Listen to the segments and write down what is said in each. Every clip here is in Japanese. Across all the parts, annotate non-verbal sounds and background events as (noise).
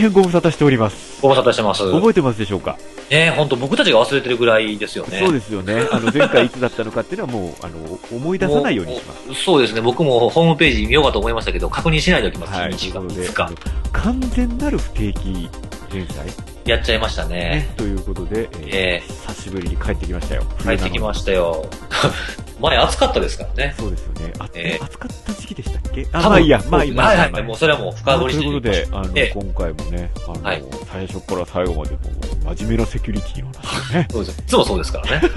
変ご無沙汰しております。ご無沙汰してます。覚えてますでしょうか？ね本当僕たちが忘れてるぐらいですよね。そうですよね。あの、前回いつだったのかっていうのはもう、(laughs) あの、思い出さないようにします。す。そうですね。僕もホームページ見ようかと思いましたけど、確認しないでおきます。はい。日がなので2日あの。完全なる不定期連載、やっちゃいましたねね。。ということで、えーえ久しぶりに帰ってきましたよ。帰ってきまししたよ。前暑かったですからね。そうですよね。あ、えー暑かった時期でしたっけ？あ、まあいいや、まあいい、まあいはいはい。もうそれはもう深掘りしてということで、あの、ええ今回もね、あの、はい最初から最後までもう真面目なセキュリティの話をね、(laughs) そうです。いつもそうですからね。(laughs) ね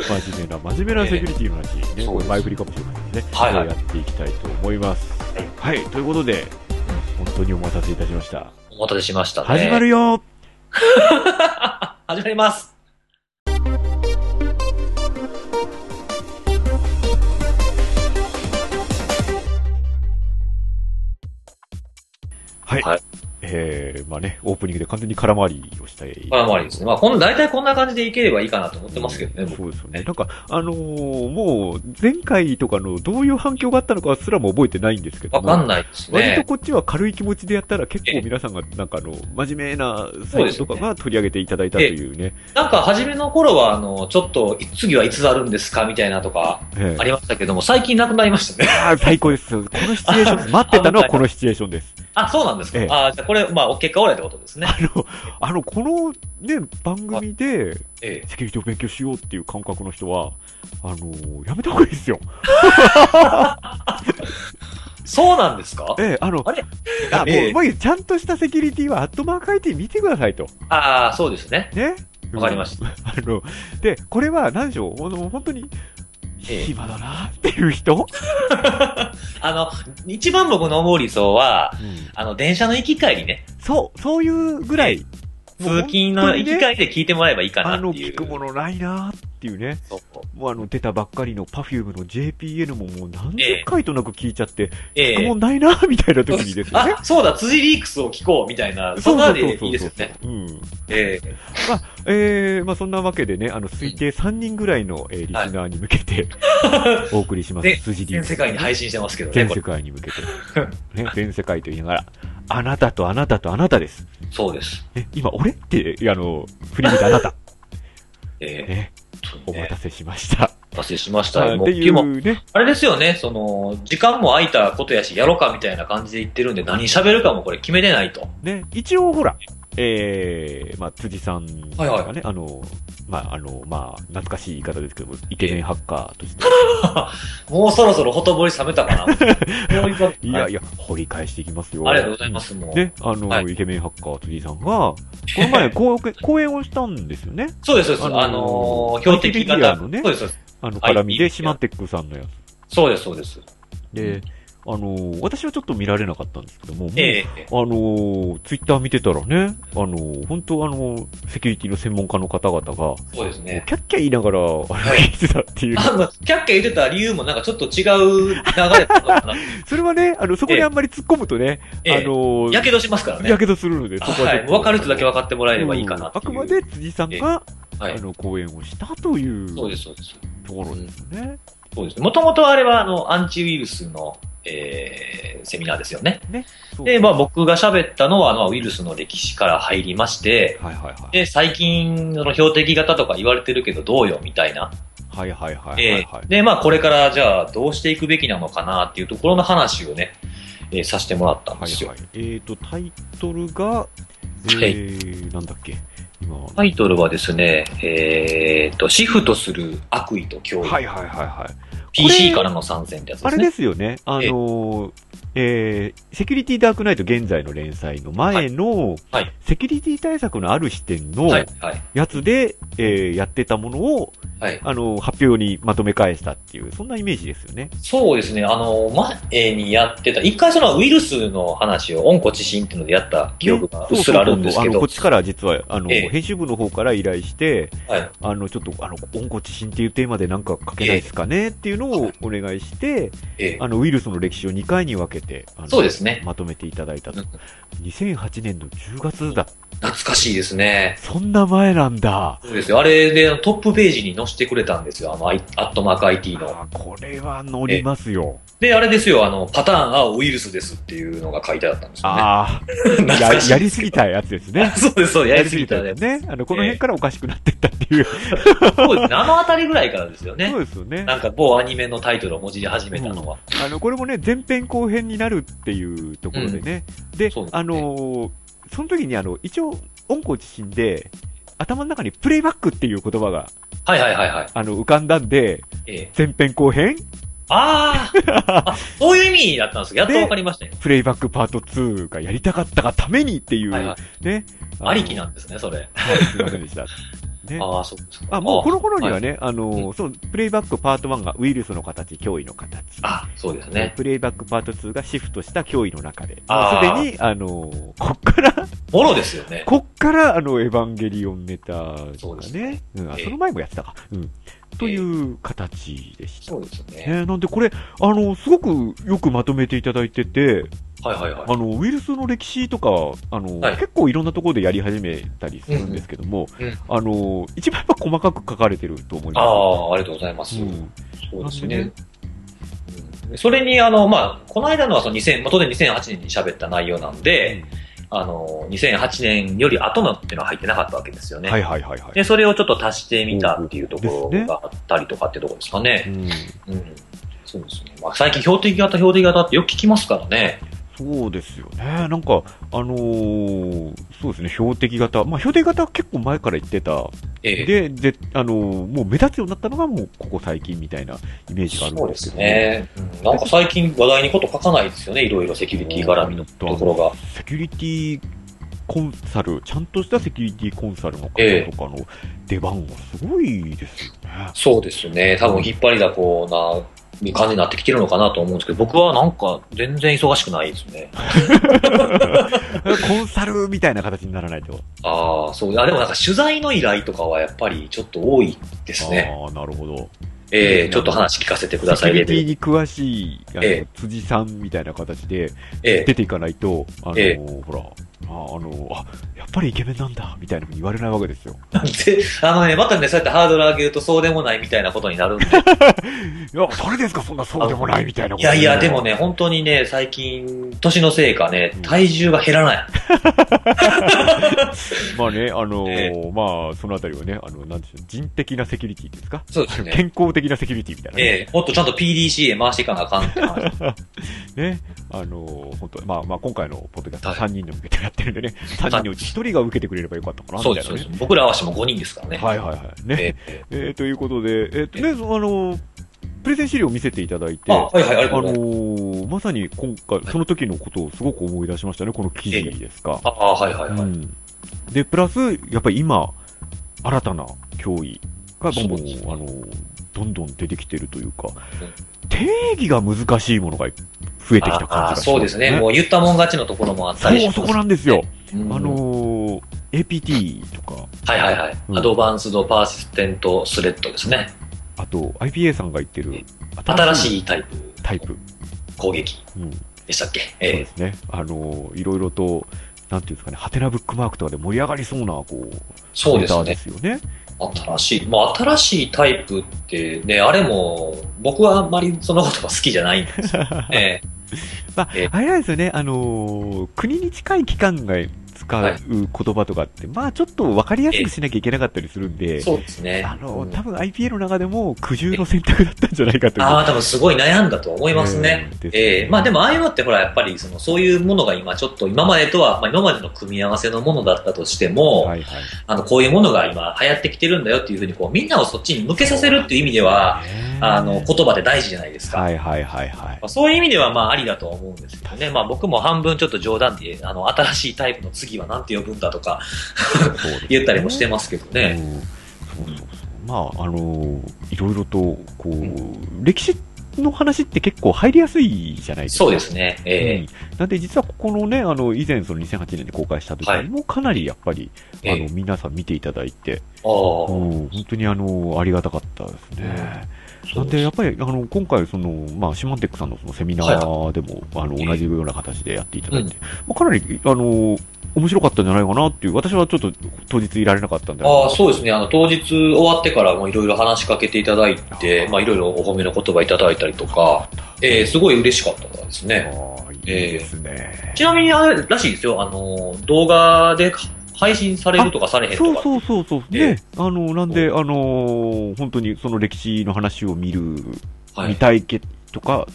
真面目な、真面目なセキュリティの話、ね、そうですこれ前振りかもしれませんね。はいはいやっていきたいと思います。はい、ということで、本当にお待たせいたしました。お待たせしましたね。始まるよ (laughs) 始まります。はい。はいえー、まあね、オープニングで完全に空回りをしたい。空回りですね。まあ、こん、大体こんな感じでいければいいかなと思ってますけどね、僕そうですよね。なんか、あのーもう、前回とかのどういう反響があったのかすらも覚えてないんですけども。わかんないですね。割とこっちは軽い気持ちでやったら結構皆さんがなんかあの、真面目なサイトとかが取り上げていただいたというね。なんか、初めの頃は、あの、ちょっと、次はいつあるんですかみたいなとか、ええありましたけども、最近なくなりましたね。ああ、最高です。このシチュエーション待ってたのはこのシチュエーションです。あ、そうなんですか？ええあじゃあこれ、まあ、結果オーライってことですね。あの、あの、このね、番組で、ええ。セキュリティを勉強しようっていう感覚の人は、あのやめた方がいいですよ。そうなんですか？ええ、あの、あれ？あ、もう、ええもういいちゃんとしたセキュリティはアットマーク IT 見てくださいと。ああ、そうですね。ね？わかりましたあの、で、これは何でしょう、本当に、ええ暇だなっていう人、(laughs) あの、一番僕の思う理想は、うんあの、電車の行き帰りね。そう、そういうぐらい。通勤の行き帰りで聞いてもらえばいいかなあの、っていう。聞くものないなっていうね。もうあの、出たばっかりの Perfume の JPN ももう何十回となく聞いちゃって、聞くええもんないなみたいな時にですよね。あ、そうだ、辻リークスを聞こうみたいな、そんなでいいですよね。うん。ええまあ、えー、まあそんなわけでね、あの、推定3人ぐらいの、えーリスナーに向けて、(laughs) お送りします。で筋全世界に配信してますけどね。全世界に向けて。ね、全世界と言いながら、あなたとあなたとあなたです。そうです。ね、今、俺って、あの、振り向いたあなた。(laughs) ええね、お待たせしました。達成しました。あっていもね、あれですよね、その、時間も空いたことやし、やろうかみたいな感じで言ってるんで、何喋るかもこれ決めてないと。ね、一応ほら、えー、まあ、辻さんがね、はいはいあの、まあ、あの、まあ、懐かしい言い方ですけども、イケメンハッカーとして、(laughs) もうそろそろほとぼり冷めたかな。(laughs) いやいや、掘り返していきますよ。ありがとうございます、もう。ね、あの、はいイケメンハッカー辻さんが、この前、講講演をしたんですよね。そうです、そうです。あのーあのー、標的型。のねそうです、そうです。あの、はい絡みで、シマテックさんのやつ。そうです、そうです。で、あの、私はちょっと見られなかったんですけども、もうええあの、ツイッター見てたらね、あの、本当あの、セキュリティの専門家の方々が、そうですね。キャッキャ言いながら、あの、聞いてたっていう。あの、キャッキャ言ってた理由もなんかちょっと違う流れだったのかな。(laughs) それはね、あの、そこにあんまり突っ込むとね、ええあの、やけどしますからね。やけどするので、そこは。はい。分かる人だけ分かってもらえればいいかな。うんあくまで辻さんが、はいあ。の、講演をしたというそうです、そうです。ところですよね。そうです。もともとあれは、あの、アンチウイルスの、えー、セミナーですよね。ね。で、まあ僕が喋ったのは、あの、ウイルスの歴史から入りまして、はいはいはい。で、最近、その標的型とか言われてるけどどうよ、みたいな。はいはいはいはい、えはいーで、まあこれからじゃあどうしていくべきなのかなっていうところの話をね、えーさせてもらったんですよ。はいはい。えーと、タイトルが、えー、なんだっけ今、タイトルはですね、えーと、シフトする悪意と脅威。はいはいはいはい。PC からの参戦ってやつであれすね。ですよね。あのーえー、セキュリティダークナイト現在の連載の前の、はい。セキュリティ対策のある視点のはい、はい、やつで、えーやってたものを、はい。あのー発表にまとめ返したっていう、そんなイメージですよね。そうですね、あの、前にやってた、一回そのウイルスの話を、温故知新っていうのでやった記憶がうっすらあるんですけど。そうそうそうあの、こっ、ちから実は、あの、ええ。編集部の方から依頼して、はい、あの、ちょっと、あの、温故知新っていうテーマでなんか書けないですかねっていうのをお願いして、ええ。あの、ウイルスの歴史を2回に分けて、あのそうですね。まとめていただいたとうん。2008年の10月だ。懐かしいですね。そんな前なんだ。そうですよ。あれでトップページに載せてくれたんですよ。あの、アットマーク IT の。あこれは乗りますよ。で、あれですよ、あの、パターンはウイルスですっていうのが書いてあったんですよね。ああ、(laughs) ややりすぎたやつですね。(laughs) そうです、そうです、やりすぎたねやり。ね。あの、この辺からおかしくなってったっていう。そうですね、あのあたりぐらいからですよねそ。うですよね。なんか某アニメのタイトルを文字り始めたのは。あの、これもね、前編後編になるっていうところでね。うですねあのーその時にあの、一応、温故知新で、頭の中にプレイバックっていう言葉が、はいはいはいはい。あの、浮かんだんで、ええ前編後編、あーあ、そういう意味だったんです (laughs) やっとわかりましたね。プレイバックパート2がやりたかったがためにっていう、はいはい。ね。のありきなんですね、それ。はい、すいませんでした。ね。(laughs) ああ、そうですか。あ、もうこの頃にはね。ね、あの、そう、プレイバックパート1がウイルスの形、脅威の形。あ、そうですね。プレイバックパート2がシフトした脅威の中で。あすでに、あの、こっから、もろですよね。こっから、あの、エヴァンゲリオンネタそうですがね、うん、あええその前もやってたか。うん。という形でした。そうですね。ね、なんでこれ、あの、すごくよくまとめていただいてて、はいはいはい。あの、ウイルスの歴史とか、あの、はい結構いろんなところでやり始めたりするんですけども、うんうんあの、一番やっぱ細かく書かれてると思いあまあ、ありがとうございます。す。うん。そうですねそれに、あの、まあ、この間のはその2000、まあ当然2008年に喋った内容なんで、あの、2008年より後のっていうのは入ってなかったわけですよね。はいはいはいはい。で、それをちょっと足してみたっていうところがあったりとかってところですかね。うん。うん。そうですね。まあ、最近標的型、標的型ってよく聞きますからね。そうですよね。なんか、あのーそうですね、標的型。まあ、標的型は結構前から言ってた。ええ。で、で、あのーもう目立つようになったのがもうここ最近みたいなイメージがあるそうですんですけどね。うんなんか最近話題にこと書かないですよね。いろいろセキュリティ絡みのところが。セキュリティコンサル、ちゃんとしたセキュリティコンサルのええ方とかの出番がすごいですよね。そうですね。多分引っ張りだこな感じになってきてるのかなと思うんですけど、僕はなんか全然忙しくないですね。(laughs) コンサルみたいな形にならないと。ああ、そう。あでもなんか取材の依頼とかはやっぱりちょっと多いですね。ああ、なるほど。ええちょっと話聞かせてください、セキュリティ。に詳しい、あの、ええ辻さんみたいな形でええ出ていかないと、あの、えほら、ああの、あ、やっぱりイケメンなんだ、みたいなふうに言われないわけですよ。で、あのね、またね、そうやってハードル上げるとそうでもないみたいなことになるんで。いや、それですか、そんなそうでもないみたいなこといやいや、でもね、本当にね、最近、年のせいかね、体重が減らない。(laughs) まあね、あのえ (laughs) まあ、そのあたりはね、あの、なんでしょう、人的なセキュリティですか？そうですね。健康的なセキュリティみたいなね。ええもっとちゃんと PDCA 回していかなあかんって話。(laughs) ね、あの本当まあまあ、今回のポッドキャストはい3人で向けてやってるんでね、3人のうち1人が受けてくれればよかったかな、そうです、ね。僕ら合わせても5人ですからね。はいはいはい。ね。えええーということで、えっ、とね、あの、プレゼン資料を見せていただいて、あ、はいはい、あ。のーまさに今回、その時のことをすごく思い出しましたね、この記事ですか。ああ、はいはいはい。うん。で、プラス、やっぱり今、新たな脅威がどんどん、あの、どんどん出てきてるというか、うん定義が難しいものが増えてきた感じがします、そうですね。もう言ったもん勝ちのところもあったりしそう、ます。そこなんですよ。うんあのー APT とか、はいはいはい。うんアドバンスドパーシステントスレッドですね。あと IPA さんが言ってる新しいタイプタイプ。攻撃うん。でしたっけ？そうええですね。あのーいろいろと、なんていうんですかね、ハテナブックマークとかで盛り上がりそうな、こう、そうですね。ですよね。新しい。まあ新しいタイプってね、あれも、僕はあんまりその言葉好きじゃないんです (laughs) よ。ええまあえ、あれなんですよね、あのー国に近い機関が使はいう言葉とかって、まあちょっと分かりやすくしなきゃいけなかったりするんで、そうですね。あの多分 IPA の中でも苦渋の選択だったんじゃないかと。ああ、多分すごい悩んだと思いますね。うんですええまあでもああいうのってほらやっぱりそのそういうものが今ちょっと今までとは、まあ今までの組み合わせのものだったとしても、はいはい。あのこういうものが今流行ってきてるんだよっていうふうにこうみんなをそっちに向けさせるっていう意味では、あの言葉で大事じゃないですか。はいはいはいはいま。あそういう意味ではまあありだと思うんですけどね。まあ僕も半分ちょっと冗談で、あの新しいタイプの次はなんて呼ぶんだとか言ったりもしてますけどね。うん。そうそう。そう。まあ、あのーいろいろと、こう、ん。歴史の話って結構入りやすいじゃないですか。そうですね。えうん。なんで実はここのね、あの、以前その2008年に公開した時はい。にもかなりやっぱり、えあの、皆さん見ていただいて、えああ、うん、本当にあの、ありがたかったですね。そうなんで、やっぱり、あの、今回、その、まあ、シマンテックさんのそのセミナーでも、あの、ええ同じような形でやっていただいて、まあ、かなり、あの、面白かったんじゃないかなっていう、私はちょっと当日いられなかったんで。ああ、そうですね。あの、当日終わってからもいろいろ話しかけていただいて、まあいろいろお褒めの言葉いただいたりとか、えー、すごい嬉しかったですね。ああ、いいですね。ちなみにあれらしいですよ。あの、動画で配信されるとかされへんとか。そうそうそうそう。ええね。あの、なんで、あの、本当にその歴史の話を見る、はい見たいけとか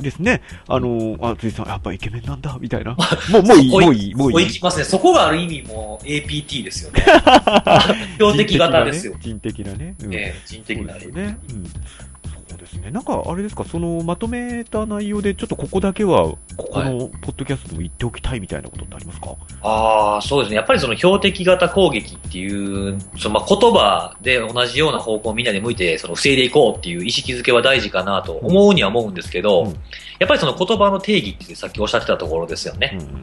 ですね。あの、あ、ついさん、やっぱイケメンなんだ、みたいな。(laughs) もう、もういい、もういい、もういい。行きますね。そこがある意味もう APT ですよね。(laughs) 標的型ですよ。人的なね。人的なね人的なね。うん。そうですね。なんか、あれですか、その、まとめた内容で、ちょっとここだけは、ここの、ポッドキャストでも言っておきたいみたいなことってありますか？ああ、そうですね。やっぱりその標的型攻撃っていう、そのまあ言葉で同じような方向をみんなで向いて、その防いでいこうっていう意識づけは大事かなと思うには思うんですけど、うんやっぱりその言葉の定義ってさっきおっしゃってたところですよね。うん。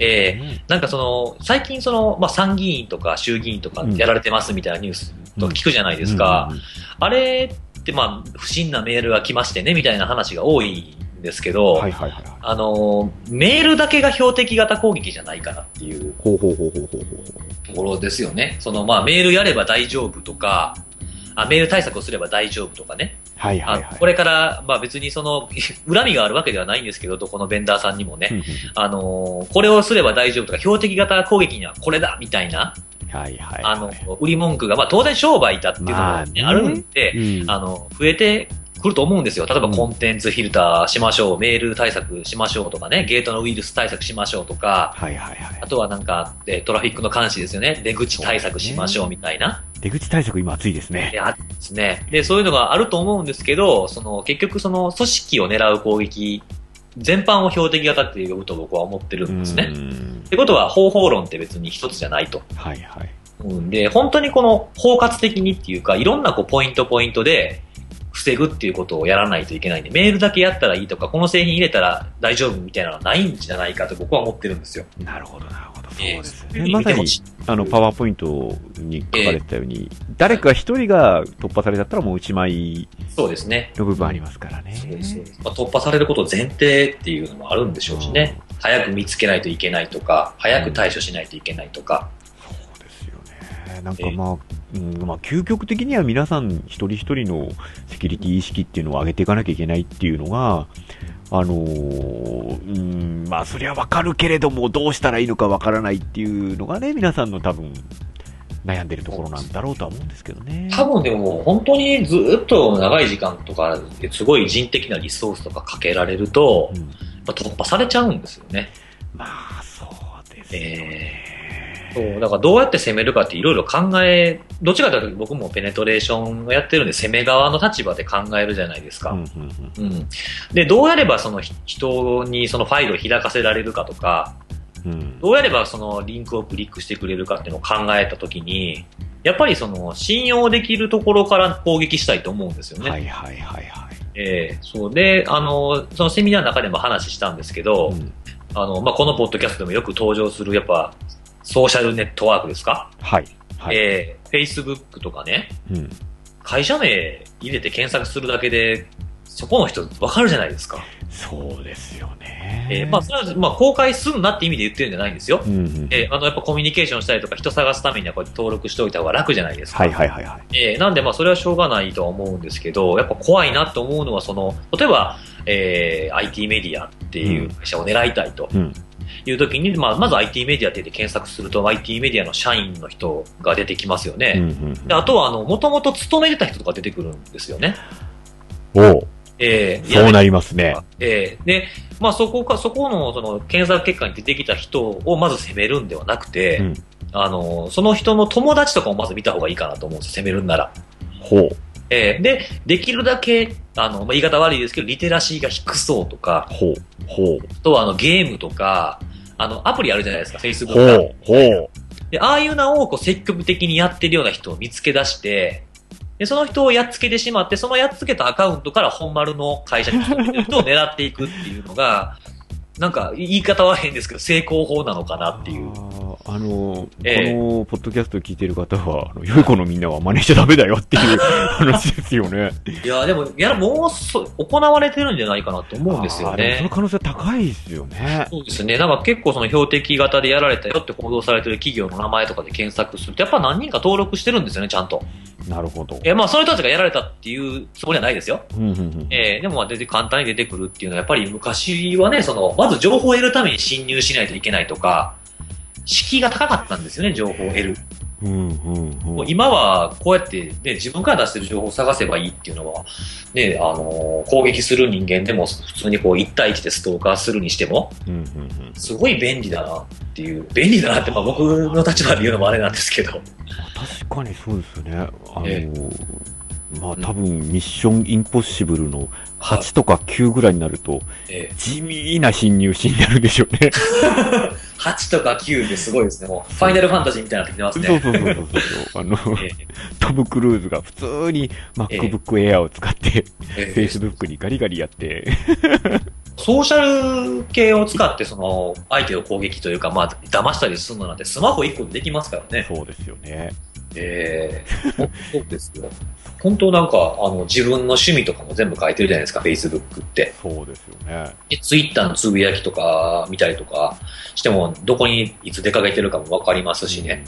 えなんかその、最近その、まあ参議院とか衆議院とかやられてますみたいなニュースとか聞くじゃないですか。あれってまあ、不審なメールが来ましてねみたいな話が多いんですけど、はいはいはいはい。あの、メールだけが標的型攻撃じゃないかなっていうほうほうほうほうほうほう。ところですよね。そのまあメールやれば大丈夫とか、あメール対策をすれば大丈夫とかね。はいはいはい。あこれから、まあ別にその、恨みがあるわけではないんですけど、どこのベンダーさんにもね。あのこれをすれば大丈夫とか、標的型攻撃にはこれだみたいな、はいはいはい。あの、売り文句が、まあ当然商売だっていうのが、ねまあねあるんで、うん、あの、増えてくると思うんですよ。例えばうんコンテンツフィルターしましょう、メール対策しましょうとかね、ゲートのウイルス対策しましょうとか、はいはいはいあ。とはなんか、えートラフィックの監視ですよね。出口対策しましょうみたいな。出口対策今熱いですね。ですね。で、そういうのがあると思うんですけど、その、結局その、組織を狙う攻撃、全般を標的型って呼ぶと僕は思ってるんですね。うんってことは、方法論って別に一つじゃないと。はいはい。うん、で、本当にこの包括的にっていうか、いろんなこうポイントポイントで防ぐっていうことをやらないといけないんで、メールだけやったらいいとか、この製品入れたら大丈夫みたいなのはないんじゃないかと僕は思ってるんですよ。なるほどなるほど。そうえー。まさにあの、パワーポイントに書かれてたように、誰か一人が突破されちゃったらもう一枚そうですね。の部分ありますからね。まあ、突破されることを前提っていうのもあるんでしょうしね。早く見つけないといけないとか、早く対処しないといけないとか。そうですよね。なんかまあ、うん、まあ、究極的には皆さん一人一人のセキュリティ意識っていうのを上げていかなきゃいけないっていうのが、あのーうん、まあ、それはわかるけれども、どうしたらいいのかわからないっていうのがね、皆さんの多分、悩んでるところなんだろうとは思うんですけどね。多分でも本当にずっと長い時間とか、すごい人的なリソースとかかけられると、うん、やっぱ突破されちゃうんですよね。まあ、そうですよえね。そう、だからどうやって攻めるかっていろいろ考え、どっちかというと僕もペネトレーションをやってるんで攻め側の立場で考えるじゃないですか。うんうんうん。で、どうやればそのひ人にそのファイルを開かせられるかとか、うんうんどうやればそのリンクをクリックしてくれるかっていうのを考えたときに、やっぱりその信用できるところから攻撃したいと思うんですよね。はいはいはいはい。ええそうで、あの、そのセミナーの中でも話したんですけど、うんあの、まあ、このポッドキャストでもよく登場する、やっぱ、ソーシャルネットワークですか、はい。はい。ええ Facebook とかね、うん。会社名入れて検索するだけで、そこの人わかるじゃないですか。そうですよね。ええまあ、それは、まあ、公開すんなって意味で言ってるんじゃないんですよ。うんうん。ええあの、やっぱコミュニケーションしたりとか人探すためにはこうやって登録しておいた方が楽じゃないですか。はいはいはいはい。えーなんでまあそれはしょうがないとは思うんですけど、やっぱ怖いなと思うのはその、例えば、えー IT メディアっていう会社を狙いたいとうん。いう時に、まあまず IT メディアって検索すると IT メディアの社員の人が出てきますよね。うんうんであとはあの、もともと勤めてた人とか出てくるんですよね。おうえーそうなりますね。えーで、まあそこか、そこのその検索結果に出てきた人をまず責めるんではなくて、うんあの、その人の友達とかをまず見た方がいいかなと思うんですよ、責めるんなら。ほう。えーで、できるだけ、あの、まあ、言い方悪いですけど、リテラシーが低そうとか、ほう。ほう。あとはあの、ゲームとか、あの、アプリあるじゃないですか、Facebook ほう。ほう。で、ああいうのをこう積極的にやってるような人を見つけ出して、で、その人をやっつけてしまって、そのやっつけたアカウントから本丸の会社に人を狙っていくっていうのが、なんか言い方は変ですけど、成功法なのかなっていう。あの、ええこのポッドキャストを聞いてる方は、良い子のみんなは真似しちゃダメだよっていう (laughs) 話ですよね。いや、でも、いや、もうそ、行われてるんじゃないかなと思うんですよねその。可能性高いですよね。そうですね。なんか結構その標的型でやられたよって報道されてる企業の名前とかで検索すると、やっぱ何人か登録してるんですよね、ちゃんと。なるほど。え、まあ、その人たちがやられたっていうつもりはないですよ。うんうんうんえーでもまあ出て簡単に出てくるっていうのは、やっぱり昔はね、その、まず情報を得るために侵入しないといけないとか、敷居が高かったんですよね、情報を得る。うんうんうんもう今はこうやって、ね、自分から出してる情報を探せばいいっていうのは、ね、あのー攻撃する人間でも普通にこう1対1でストーカーするにしても、うんうんうんすごい便利だなっていう、便利だなってまあ僕の立場で言うのもあれなんですけど、確かにそうですよね。あの、えまあ多分ミッションインポッシブルの8とか9ぐらいになると、えー地味な侵入シーンになるでしょうね。(laughs) 8とか9ですごいですね。もう、ファイナルファンタジーみたいになってきてますね。そうそうそうそう。あの、えートム・クルーズが普通に MacBook Air を使って、えー Facebook にガリガリやって、ソーシャル系を使って、その、相手を攻撃というか、まあ、騙したりするのなんて、スマホ1個でできますからね。そうですよね。ええ (laughs) そうですよ。本当なんか、あの、自分の趣味とかも全部書いてるじゃないですか、Facebook って。そうですよね。で Twitter のつぶやきとか見たりとかしても、どこにいつ出かけてるかもわかりますしね。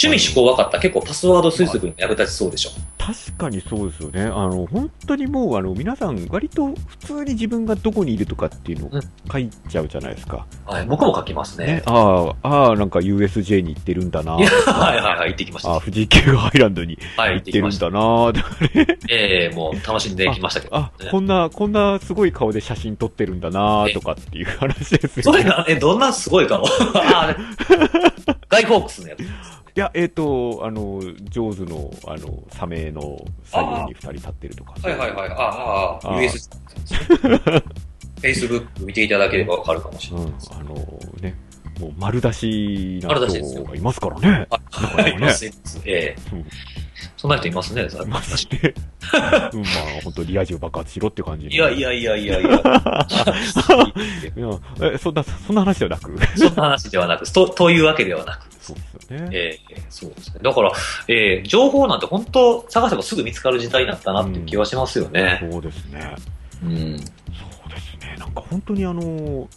趣味思考分かったら結構パスワード推測にも役立ちそうでしょ。確かにそうですよね。あの、本当にもう、あの、皆さん、割と普通に自分がどこにいるとかっていうのをうん書いちゃうじゃないですか。はい、僕も書きますねね。ああ、ああ、なんか USJ に行ってるんだな。(laughs) はいはいはい、行ってきました。ああ、富士急ハイランドにはい、行ってきました。てるんだなとかね。ええもう楽しんできましたけど、あ、こんな、こんなすごい顔で写真撮ってるんだなとかっていう話ですよね。それが、え、どんなすごい顔？ガイフォークスのやつ。いや、えっ、と、あの、ジョーズの、あの、サメの左右に二人立ってるとか。はいはいはい。ああ、ああ、あ US。(laughs) Facebook 見ていただければわかるかもしれない。うん、あのね、もう丸出しな人がいますからね。あ、かねいます、います。ええうんそんな人いますね、さいますね。(laughs) うん、まあ、本当リア充爆発しろって感じのいやいやいやいやいや。(laughs) いやえ、そんな、そんな話ではなく？そんな話ではなく、と、というわけではなく。そうですよね。ええそうですね。だから、ええ情報なんて本当探せばすぐ見つかる時代だったなって気はしますよね。そうですね。うん。そうですね。なんか本当にあの、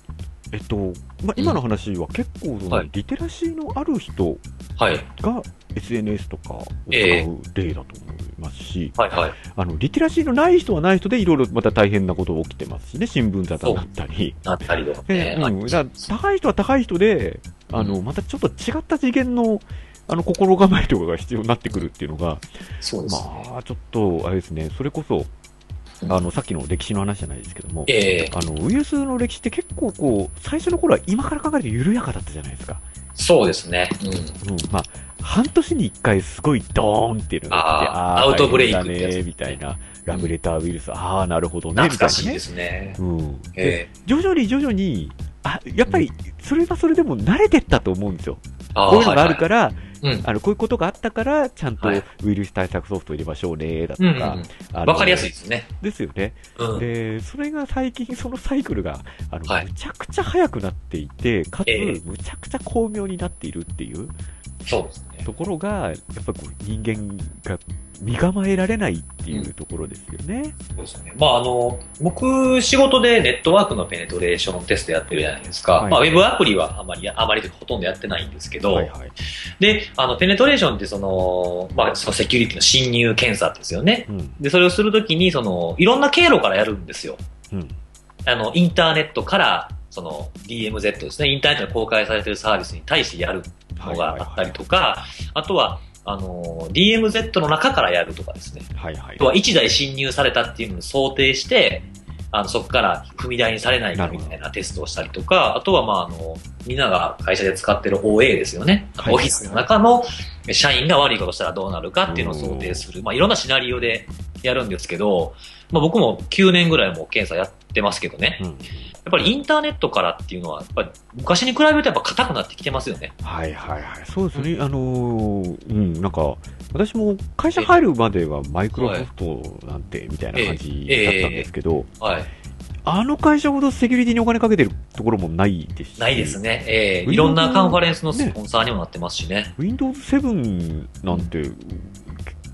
えっと、まあ、今の話は結構その、はいリテラシーのある人はい。が SNS とかを使ええう例だと思いますし、はいはい。あの、リテラシーのない人はない人でいろいろまた大変なこと起きてますしね、新聞沙汰だったり。なったりとかでね。うん、高い人は高い人で、あの、またちょっと違った次元の、あの、心構えとかが必要になってくるっていうのが、そうですね。まあ、ちょっと、あれですね、それこそ、あの、さっきの歴史の話じゃないですけども、ええあの、ウイルスの歴史って結構こう、最初の頃は今から考えると緩やかだったじゃないですか。そうですね。うん。うん。まあ、半年に一回すごいドーンっていうのがあって、あーアウトブレイクだね、みたいな。ラブレターウイルス、ああ、なるほどね、みたいなね懐かしいで。すね。うん。でえ徐々に徐々に、あ、やっぱり、それはそれでも慣れてったと思うんですよ。あこういうのがあるら。から、はいはいうん。あの、こういうことがあったから、ちゃんとはいウイルス対策ソフト入れましょうね、だとうんうんか。りやすいですね。ですよね。うん。で、それが最近そのサイクルが、あの、はいむちゃくちゃ早くなっていて、かつ、ええむちゃくちゃ巧妙になっているっていうそうですね。ところが、やっぱこう人間が身構えられないっていうところですよね。そうですね。まあ、あの、僕、仕事でネットワークのペネトレーションテストやってるじゃないですか。はいまあ、ウェブアプリはあまり、あまりほとんどやってないんですけど、はいはい。で、あの、ペネトレーションってその、まあ、そのセキュリティの侵入検査ですよね。うん。で、それをするときに、その、いろんな経路からやるんですよ。うん。あの、インターネットから、その、DMZ ですね、インターネットで公開されているサービスに対してやるのがあったりとか、あとは、あの、DMZ の中からやるとかですね。はいはいあと。は1台侵入されたっていうのを想定して、あの、そこから踏み台にされないかみたいなテストをしたりとか、あとは、まあ、あの、みんなが会社で使ってる OA ですよね。はいオフィスの中の社員が悪いことしたらどうなるかっていうのを想定する。まあ、いろんなシナリオでやるんですけど、まあ、僕も9年ぐらいもう検査やってますけどね。うん。やっぱりインターネットからっていうのは、やっぱり昔に比べるとやっぱ硬くなってきてますよね。はいはいはい。そうですね。あのーうん、なんか、私も会社入るまではマイクロソフトなんてみたいな感じだったんですけど、はい。あの会社ほどセキュリティにお金かけてるところもないですし。ないですね。ええ Windows いろんなカンファレンスのスポンサーにもなってますしね。Windows 7なんて、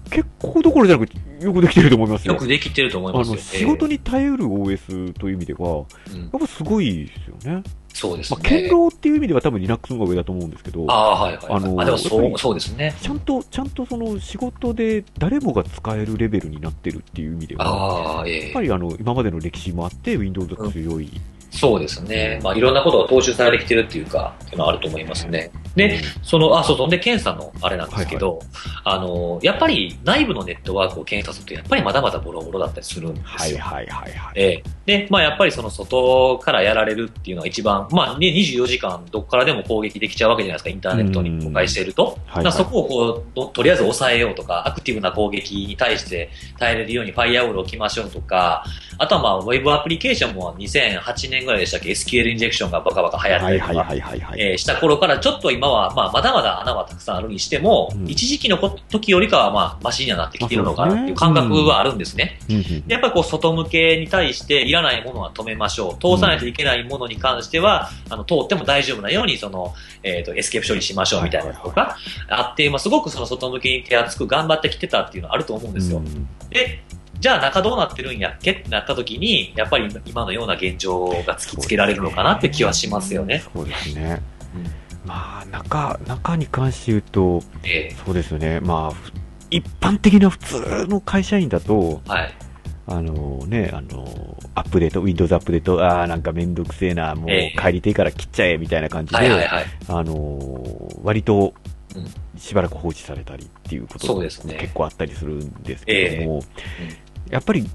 け結構どころじゃなくよくできてると思いますよ。よくできてると思いますよ。仕事に、に耐えうる OS という意味では、やうんっぱすごいですよね。そうですまあ、堅ね。牢っていう意味では多分 Linux の方が上だと思うんですけど、ああ、はいはい、はい。あのあでもそう、そうですね。ちゃんと、ちゃんとその仕事で誰もが使えるレベルになってるっていう意味では、ああ、ええやっぱりあの、今までの歴史もあって、Windows が強い。そうですね。まあ、いろんなことが踏襲されてきてるっていうか、っていうのはあると思いますね。で、その、あ、そうそう。で、検査のあれなんですけど、あの、やっぱり内部のネットワークを検査すると、やっぱりまだまだボロボロだったりするんですよ。はいはいはいはい。ええで、まあやっぱりその外からやられるっていうのが一番、まあね、24時間どこからでも攻撃できちゃうわけじゃないですか、インターネットに公開していると。はいはいそこをこうと、とりあえず抑えようとか、アクティブな攻撃に対して耐えれるようにファイアウォールを置きましょうとか、あとはまあウェブアプリケーションも2008年ぐらいでしたっけ、SQL インジェクションがバカバカ流行ったりとか。した頃からちょっと今は、まあ、まだまだ穴はたくさんあるにしても、うん一時期のこ時よりかは、まあ、マシにはなってきてるのかなっていう感覚はあるんですね。うんうんでやっぱりこう、外向けに対して、いらないものは止めましょう。通さないといけないものに関しては、あの、通っても大丈夫なように、その、えっ、と、エスケープ処理しましょうみたいなのとか、あって、まあ、すごくその外向けに手厚く頑張ってきてたっていうのはあると思うんですよ。うんで、じゃあ中どうなってるんやっけ？ってなった時に、やっぱり今のような現状が突きつけられるのかなって気はしますよね。そうですね。うんまあ、中、中に関して言うと、えそうですよね。まあ、ふ一般的な普通の会社員だと、えはい。あのね、あの、アップデート、Windows アップデート、ああ、なんかめんどくせえな、もうええ帰りてえから切っちゃえ、みたいな感じで、はいはいはい。あの、割とうん、しばらく放置されたりっていうことそうですね結構あったりするんですけども、えやっぱり、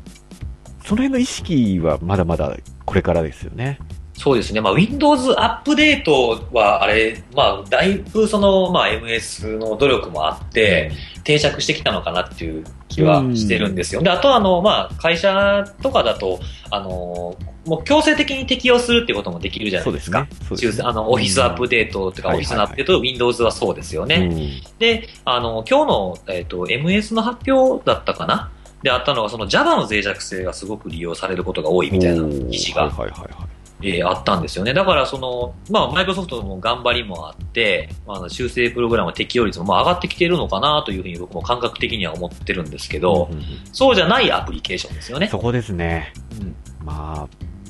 その辺の意識はまだまだこれからですよね。そうですね。まあ、Windows アップデートは、あれ、まあ、だいぶその、まあ、MS の努力もあって、定着してきたのかなっていう気はしてるんですよ。で、あとあの、まあ、会社とかだと、あの、もう強制的に適用するっていうこともできるじゃないうでかそですすね。。そうですね中あの、オフィスアップデートとか、うんオフィスのアップデート、Windows はそうですよね。うんで、あの、今日の、えっ、と、MS の発表だったかなであったのが、その Java の脆弱性がすごく利用されることが多いみたいな記事がはいはいはいはい。えーあったんですよね。だから、その、まあ、マイクロソフトの頑張りもあって、まあ、修正プログラム適用率もまあ上がってきているのかなというふうに僕も感覚的には思ってるんですけど、うんうんうんそうじゃないアプリケーションですよね。そこですね。うんまあ、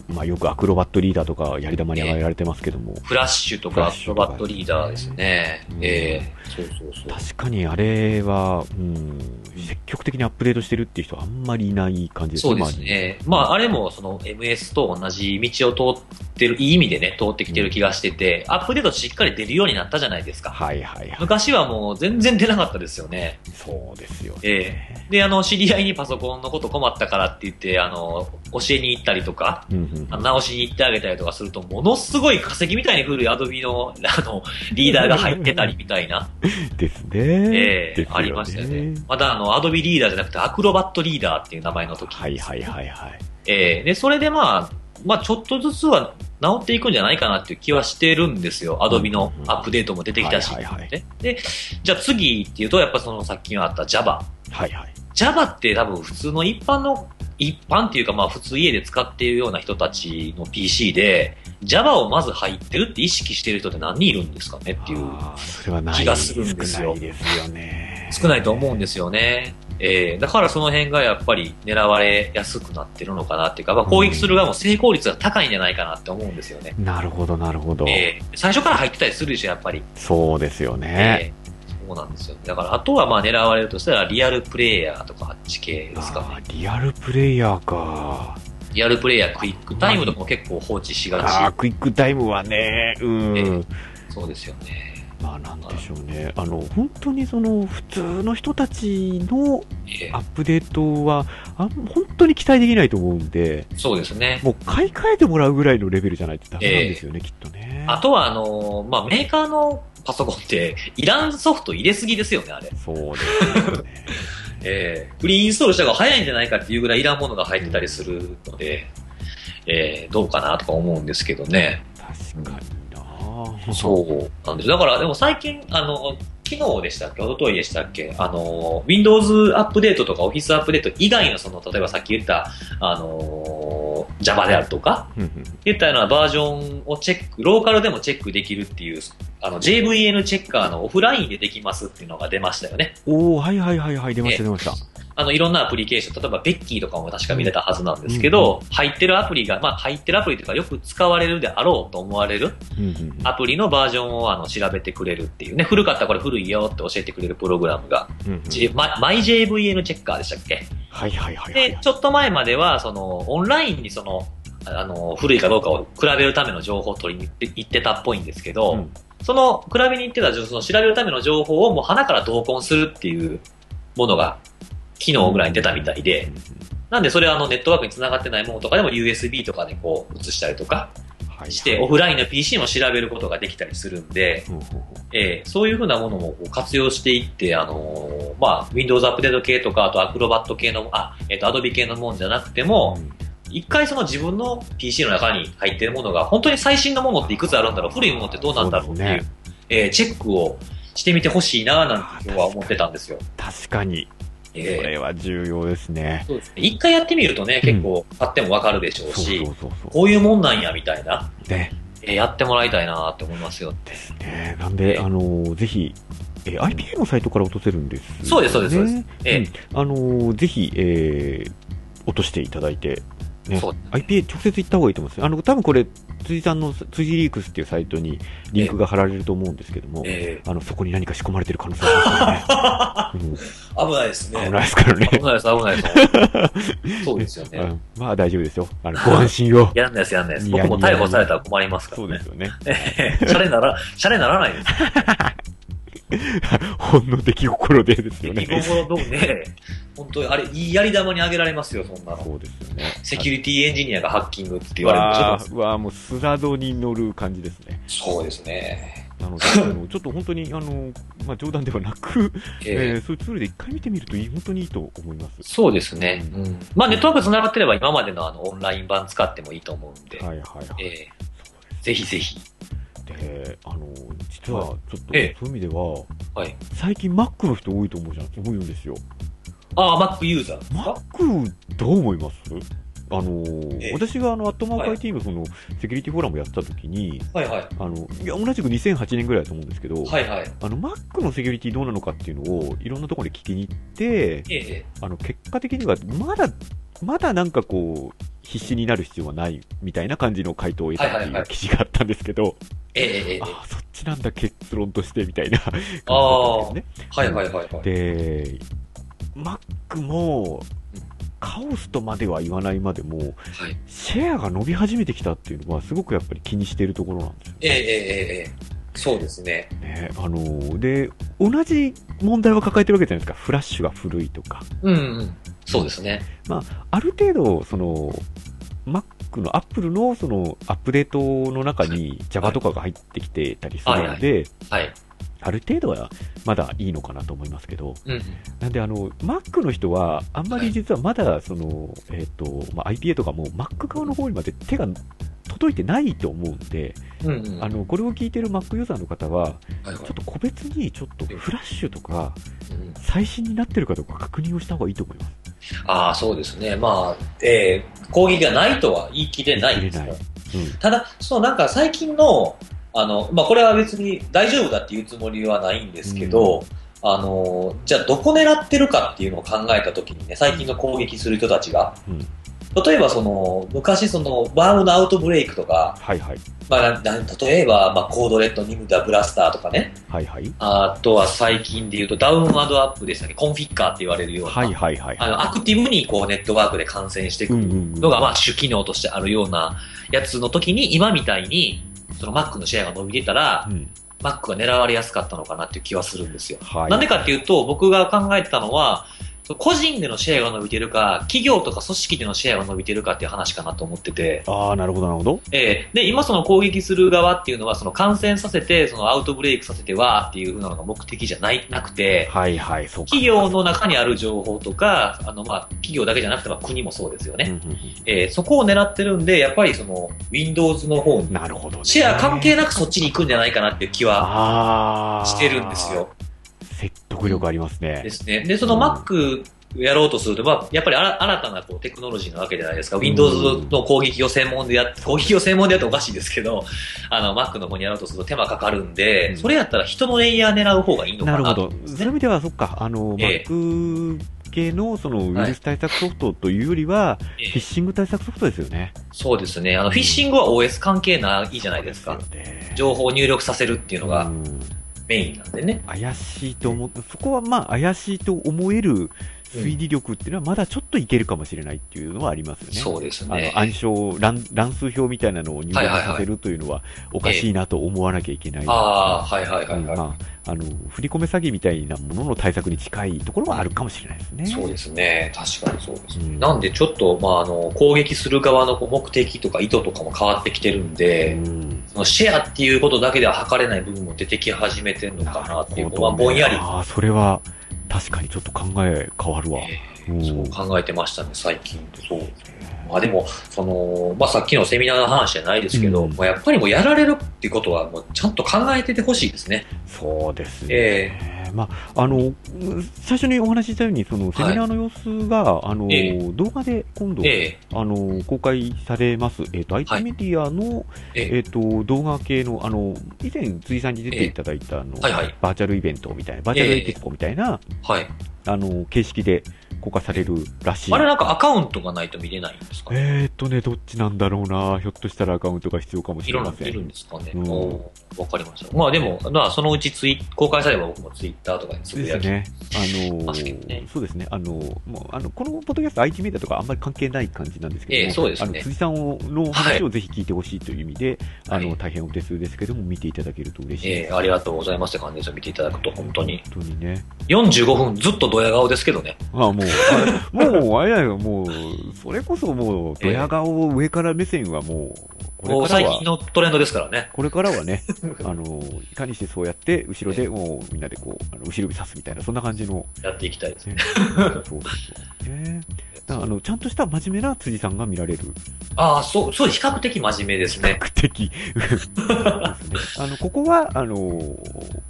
まあよくアクロバットリーダーとかやり玉に挙げられてますけども、フラッシュとフラか、ッシュとかアクロバットリーダーですね。うんええそうそうそう。確かにあれは、うん、積極的にアップデートしてるっていう人はあんまりいない感じですそうですね。まあ、あれも、その、MS と同じ道を通ってる、いい意味でね、通ってきてる気がしてて、アップデートしっかり出るようになったじゃないですか。はいはいはい。昔はもう全然出なかったですよね。そうですよね。ええで、あの、知り合いにパソコンのこと困ったからって言って、あの、教えに行ったりとか、うん直しに行ってあげたりとかすると、ものすごい化石みたいに古いアドビの、あの、(laughs) リーダーが入ってたりみたいな、ですね。ええですよありましたよね。また、あの、アドビリーダーじゃなくて、アクロバットリーダーっていう名前の時。はいはいはいはい。ええで、それでまあ、まあ、ちょっとずつは治っていくんじゃないかなっていう気はしてるんですよ。アドビのアップデートも出てきたし。で、じゃあ次っていうと、やっぱそのさっきのあった Java。はいはい。Java って多分普通の一般の、一般っていうかまあ普通家で使っているような人たちの PC で、Java をまず入ってるって意識してる人って何人いるんですかねっていう。気がするんですよ少ないですよね。少ないと思うんですよね。えー、だからその辺がやっぱり狙われやすくなってるのかなっていうか、まあ、攻撃する側も成功率が高いんじゃないかなって思うんですよね。なるほどなるほど。えー、最初から入ってたりするでしょ、やっぱり。そうですよね。えーそうなんですよ。だから、あとはまあ狙われるとしたら、リアルプレイヤーとかあっち系ですかね。リアルプレイヤーか。リアルプレイヤー、クイックタイムとかも結構放置しがああ、ち。クイックタイムはね、うん。ええそうですよね。まあなんでしょうね。あの、本当にその、普通の人たちのえアップデートは、あん本当に期待できないと思うんで、ーそうですね。もう買い替えてもらうぐらいのレベルじゃないとダメなんですよね、きっとね。あとは、あのーまあ、メーカーのパソコンって、いらんソフト入れすぎですよね、あれ。そうですよね。(laughs) えー、フリーインストールした方が早いんじゃないかっていうぐらいいらんものが入ってたりするので、えー、どうかなとか思うんですけどね。確かになそうなんです。だから、でも最近、あの、昨日でしたっけ？一昨日でしたっけ？あの、Windows アップデートとか Office アップデート以外のその、例えばさっき言った、あの、Java であるとか、うんうんいったようなバージョンをチェック、ローカルでもチェックできるっていう、あの JVN チェッカーのオフラインでできますっていうのが出ましたよね。おー、はいはいはいはい、出ましたえ出ました。あの、いろんなアプリケーション、例えばベッキーとかも確か見れたはずなんですけど、入ってるアプリが、まあ入ってるアプリというかよく使われるであろうと思われるうんうんうん。アプリのバージョンをあの調べてくれるっていうね、古かったらこれ古いよって教えてくれるプログラムが、うんうん。ママイ JVN チェッカーでしたっけ？はいはいはいはい。で、。ちょっと前までは、その、オンラインにその、あの、古いかどうかを比べるための情報を取りに行ってたっぽいんですけど、うん。その、比べに行ってた、その調べるための情報をもう鼻から同梱するっていうものが、昨日ぐらいに出たみたいで、なんでそれはあのネットワークに繋がってないものとかでも USB とかでこう映したりとかはい。して、オフラインの PC も調べることができたりするんで、えーそういうふうなものも活用していって、あのーまあ、Windows アップデート系とか、あと Acrobat 系の、あ、えっ、と、Adobe 系のもんじゃなくても、一回その自分の PC の中に入ってるものが、本当に最新のものっていくつあるんだろう、古いものってどうなんだろうっていう、えーチェックをしてみてほしいな、なんて今日は思ってたんですよ。確かに、こえーれは重要ですね。そうですね。一回やってみるとね、結構買ってもわかるでしょうし、こういうもんなんや、みたいな、う。ね。えーやってもらいたいなって思いますよ。ですね。なんで、ええあの、ぜひ、えー IPA のサイトから落とせるんです、ね。そうですそうですそうですええうんあの、ぜひ、えー落としていただいて、ね IPA 直接行った方がいいと思うんですよ。あの、多分これ、辻さんの、辻リークスっていうサイトにリンクが貼られると思うんですけども、えあの、そこに何か仕込まれてる可能性ありますー危ないですね危ないですからね。危ないです、危ないです。(laughs) そうですよね。うんまあ大丈夫ですよ。あの、ご安心を。(laughs) やんないです、やんないです。僕も逮捕されたら困りますからね (laughs) そうで。すよね。シャレなら、シャレならないです。(laughs) ほんの出来心でですよね。日頃どうね、本当に、あれ、いいやり玉にあげられますよ、そんなの。そうですよね。セキュリティエンジニアがハッキングって言われるわーわーもうスラドに乗る感じですね。そうですね。なので、あのちょっと本当に、あの、まあ、冗談ではなく、ええーそういうツールで一回見てみるといい、本当にいいと思います。そうですね。うん。まあ、ネットワーク繋がってれば今までのあの、オンライン版使ってもいいと思うんで、はいはいはい。えーぜひぜひ。で、あの、実は、ちょっと、ええそういう意味では、はい。最近 Mac の人多いと思うじゃん、思うんですよ。ああ、Mac ユーザー Mac、どう思います？あの、ええ私があの、アットマークはい IT のその、セキュリティフォーラムやってた時に、はいはい。あの、いや、同じく2008年ぐらいだと思うんですけど、はいはい。あの、Mac のセキュリティどうなのかっていうのを、いろんなところで聞きに行って、ええあの、結果的には、まだ、まだなんかこう、必死になる必要はないみたいな感じの回答を得たっていう記事があったんですけど、えあそっちなんだ結論としてみたいな感じですね。はいはいはい、はい。で、Mac も、カオスとまでは言わないまでも、はい、シェアが伸び始めてきたっていうのは、すごくやっぱり気にしているところなんですよね。ええそうですね。ねあのー、で、同じ問題は抱えてるわけじゃないですか。フラッシュが古いとか。うん、うん。そうですね。ある程度、その、Mac の Apple のそのアップデートの中に Java とかが入ってきてたりするので、はい。ある程度はまだいいのかなと思いますけど、うんうん。なんであの、Mac の人は、あんまり実はまだ、その、えっ、と、まあ、IPA とかも Mac 側の方にまで手が届いてないと思うんで、うんうん。あの、これを聞いてる Mac ユーザーの方は、ちょっと個別にちょっとフラッシュとか、うん最新になってるかどうか確認をした方がいいと思います。ああ、そうですね。まあ、えー攻撃がないとは言い切れないですよ言い切れうん。ただ、そうなんか最近の、あの、まあ、これは別に大丈夫だっていうつもりはないんですけど、あの、じゃあどこ狙ってるかっていうのを考えたときにね、最近の攻撃する人たちが、うん例えばその、昔その、ワームのアウトブレイクとか、はいはい。まあ、な例えば、まあ、コードレッド、ニムダ、ブラスターとかね、はいはい。あとは最近で言うと、ダウンアドアップでしたっけ、コンフィッカーって言われるような、はいはいはい。あの、アクティブにこうネットワークで感染してくるうんうんうんのが、まあ、主機能としてあるようなやつの時に、今みたいに、その Mac のシェアが伸びてたら、うん。Mac が狙われやすかったのかなっていう気はするんですよ。はい。なんでかっていうと、僕が考えてたのは、個人でのシェアが伸びてるか、企業とか組織でのシェアが伸びてるかっていう話かなと思ってて、ああ、なるほどなるほど。えーで、今その攻撃する側っていうのは、その感染させて、そのアウトブレイクさせてわーっていうふうなのが目的じゃない、なくて、はいはい、そうか。企業の中にある情報とか、あの、まあ、企業だけじゃなくて、まあ、国もそうですよね。うんうんうんえーそこを狙ってるんで、やっぱりその、Windows の方に、なるほどね。シェア関係なくそっちに行くんじゃないかなっていう気は。してるんですよ。。説得力ありますねで。すね。で、その Mac やろうとすると、まあ、やっぱりあら新たなこうテクノロジーなわけじゃないですか。Windows の攻撃を専門でや攻撃を専門でやっておかしいですけど、あの、Mac の方にやろうとすると手間かかるんで、うんそれやったら人のレイヤー狙う方がいいのかななるほど。そういう意味では、そっか、あの、ええ Mac 系のそのウイルス対策ソフトというよりは、ええフィッシング対策ソフトですよね。そうですね。あの、フィッシングは OS 関係ないじゃないですか。情報を入力させるっていうのがうんメインなんでね。怪しいと思って、そこはまあ怪しいと思える推理力っていうのはまだちょっといけるかもしれないっていうのはありますよね。そうですあねの。暗証乱、乱数表みたいなのを入力させるというのはおかしいなと思わなきゃいけない。ああ、はいはいはいはい。あ、あの、振り込め詐欺みたいなものの対策に近いところはあるかもしれないですね。そうですね。確かにそうですね。うんなんでちょっと、まあ、あの、攻撃する側の目的とか意図とかも変わってきてるんで、うんそのシェアっていうことだけでは測れない部分も出てき始めてるのかなっていう、まあ、ぼんやり、ああ、それは確かにちょっと考え変わるわ。えうんーそう考えてましたね、最近。そう。まあでも、その、まあさっきのセミナーの話じゃないですけど、うんもうやっぱりもうやられるっていうことはもうちゃんと考えててほしいですね。そうですね。えまあ、あの、最初にお話ししたように、そのセミナーの様子が、あの、え動画で今度、えあの、公開されます。えっ、と、IT はい。メディアの、ええ。っ、と、動画系の、あの、以前、辻さんに出ていただいた、あの、はいはい。バーチャルイベントみたいな、バーチャルエキスポみたいな、はい。あの、形式で公開されるらしい。あれなんかアカウントがないと見れないんですかえーっとね、どっちなんだろうな。ひょっとしたらアカウントが必要かもしいろんなれません。いるんですかね。うんかりました。まあでも、まあそのうちツイ公開されば僕もツイッターとかにつぶやき。ですね。あのますけどねそうですね。あのもう、あの、このポッドキャスト IT メディアとかあんまり関係ない感じなんですけども、ええそうですねあの、辻さんの話をぜひ聞いてほしいという意味で、あの、はい大変お手数ですけども、見ていただけると嬉しいです。ええありがとうございますって感じですよ。見ていただくと、本当に。本当にね。45分ずっとドヤ顔ですけどね。あもう、あもう、あれだよ、もう、それこそもう、ドヤ顔上から目線はもう、こもうれからは最近、のトレンドですからね。これからはね、(laughs) あの、いかにしてそうやって、後ろでもうみんなでこう、あの後ろ指さすみたいな、そんな感じの、やっていきたいですね。ね、そうそうね。だからあの、ちゃんとした真面目な辻さんが見られる。ああ、そう、そう、比較的真面目ですね。比較的。(laughs) ですね。あの、ここは、あの、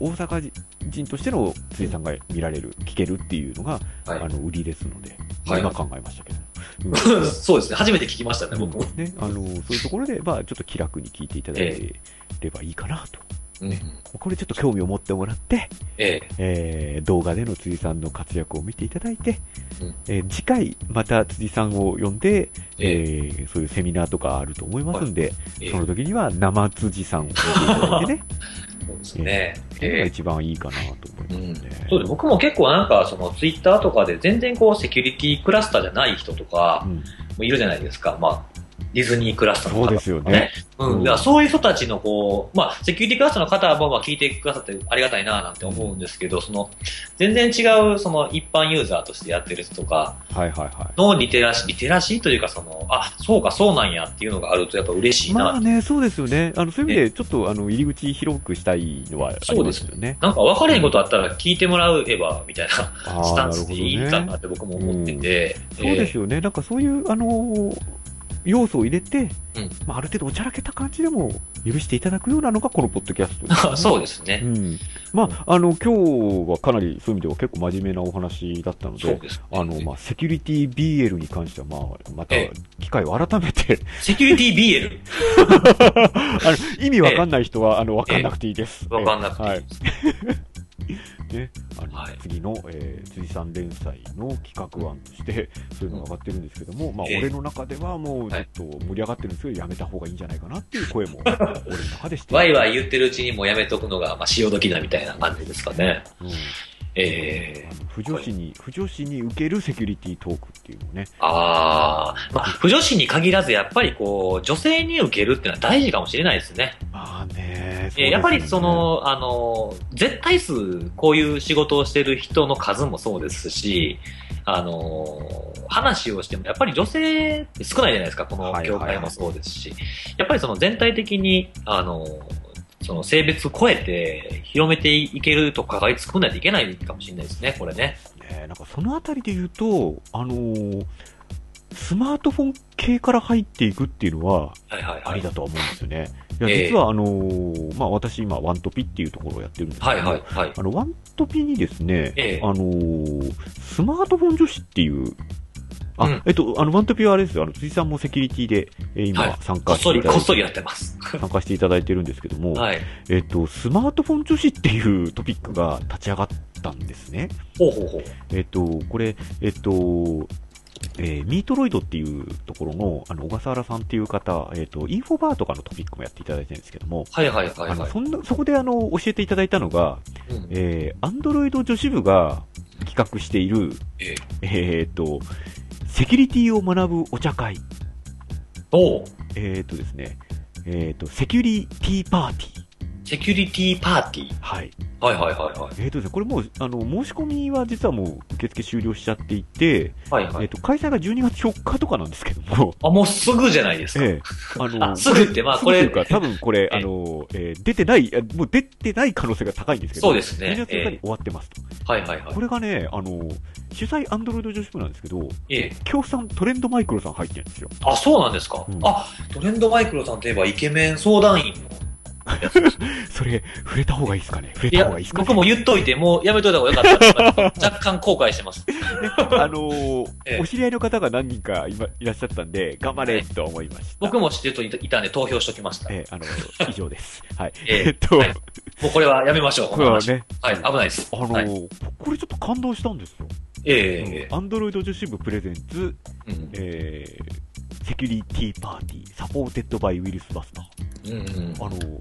大阪人としての辻さんが見られる、聞けるっていうのが、はいあの、売りですので、はい今考えましたけど。う (laughs) んそうですね。初めて聞きましたね、僕も。ね、あの、そういうところで、まあ、ちょっと気楽に聞いていただければいいかなと。うん。これちょっと興味を持ってもらって、ええ。えー動画での辻さんの活躍を見ていただいて、うんえー次回また辻さんを呼んで、ええーそういうセミナーとかあると思いますんで、ええその時には生辻さんを見ていただいてね、(laughs) そうですね。それがええ。一番いいかなと思いうんますね。そうです。僕も結構なんか、そのツイッターとかで全然こう、セキュリティクラスターじゃない人とかうんもいるじゃないですか。まあ、ディズニークラスの方そうですよね。うん。うんだからそういう人たちのこう、まあ、セキュリティクラスの方はまあ聞いてくださってありがたいななんて思うんですけど、その、全然違う、その一般ユーザーとしてやってる人とかはいはいはのリテラシー、リテラシーというかその、あ、そうかそうなんやっていうのがあるとやっぱ嬉しい。いな。まあね、そうですよね。あの、そういう意味で、ちょっと、あの、入り口広くしたいのはありますよね。なんか分かれへんことあったら聞いてもらえば、みたいなあ (laughs) スタンスでいいかなね。って僕も思ってて。そうですよね。なんかそういう、あのー要素を入れて、うんまあ、ある程度おちゃらけた感じでも許していただくようなのがこのポッドキャストえーそうですうね。ん。まあ、あの、今日はかなりそういう意味では結構真面目なお話だったので、そうです、ね。あの、まあ、セキュリティ BL に関しては、まあ、またえ機会を改めて、セキュリティ BL。(laughs) あの、意味わかんない人は、あの、わかんなくていいです。分かんなくていいはいです。ね、あの、はい。次の、えー、辻さん連載の企画案として、そういうのが上がってるんですけども、まあ、ええ。俺の中ではもう、ちょっと盛り上がってるんですけど、やめた方がいいんじゃないかなっていう声も、俺の中でして。ワイワイ言ってるうちにもうやめとくのが、まあ、潮時だみたいな感じですかね。うんええ。あの不女子に、不女子に受けるセキュリティトークっていうのをね、ああ、まあ、不女子に限らず、やっぱりこう、女性に受けるっていうのは大事かもしれないですね。まあね、えーやっぱりそ、の、あの、絶対数、こういう仕事をしてる人の数もそうですし、あの、話をしても、やっぱり女性って少ないじゃないですか、この業界もそうですし。やっぱりその全体的に、あの、その性別超えて広めていけるとかが作んないといけないかもしれないですね、これね。ね、なんかそのあたりで言うと、あのースマートフォン系から入っていくっていうのは。ありだとは思うんですよね。いや、ええ実はあのーまあ、私今、ワントピっていうところをやってるんですけど、はいはいはい。あの、ワントピにですね、ええあのースマートフォン女子っていう、あ、うんえっと、あの、ワントピはあれですよ、あの、辻さんもセキュリティで、えー今、はい参こっそり、加していただいて、こっそりやってます。参加していただいてるんですけども、はい。えっと、スマートフォン女子っていうトピックが立ち上がったんですね。ほうほうほう。えっと、これ、えっと、えーミートロイドっていうところの、あの、小笠原さんっていう方、えっと、インフォバーとかのトピックもやっていただいてるんですけども、はいはいはいあの、はい。そんな、そこであの、教えていただいたのが、うんえー、アンドロイド女子部が企画している、ええーっと、セキュリティを学ぶお茶会。おうえーっとですね、えーっと、セキュリティパーティー。セキュリティパーティー。はい。はいはいはいはい。えーっとですね、これもう、あの、申し込みは実はもう受付終了しちゃっていて、はいはい。えーっと、開催が12月4日とかなんですけども、あ、もうすぐじゃないですか。ええ (laughs) あの、あすぐってまあこれ多分これ、ええあの、えー出てない、あもう出てない可能性が高いんですけど、そうですね12月4日に終わってますと。はいはいはいこ。れがね、あの、主催アンドロイド女子部なんですけど、ええ。協賛トレンドマイクロさん入ってるんですよ。あ、そうなんですか。うんあ、トレンドマイクロさんといえばイケメン相談員の。それ、触れた方がいいですかね？触れいやた方がいいです、かね？僕も言っといて、もうやめといた方がよかった。若干後悔してます。(laughs) あのーええお知り合いの方が何人か今いらっしゃったんで、頑張れと思いました。僕も知ってる人いたんで投票しときました。ええあの、以上です。はい。えええっと、はいもうこれはやめましょう。これはね、はい、危ないです。あのーはい、これちょっと感動したんですよ。ええアンドロイド女子部 presents、うんえー、セキュリティパーティー、 supported by ウィルスバスター。うんうんあのー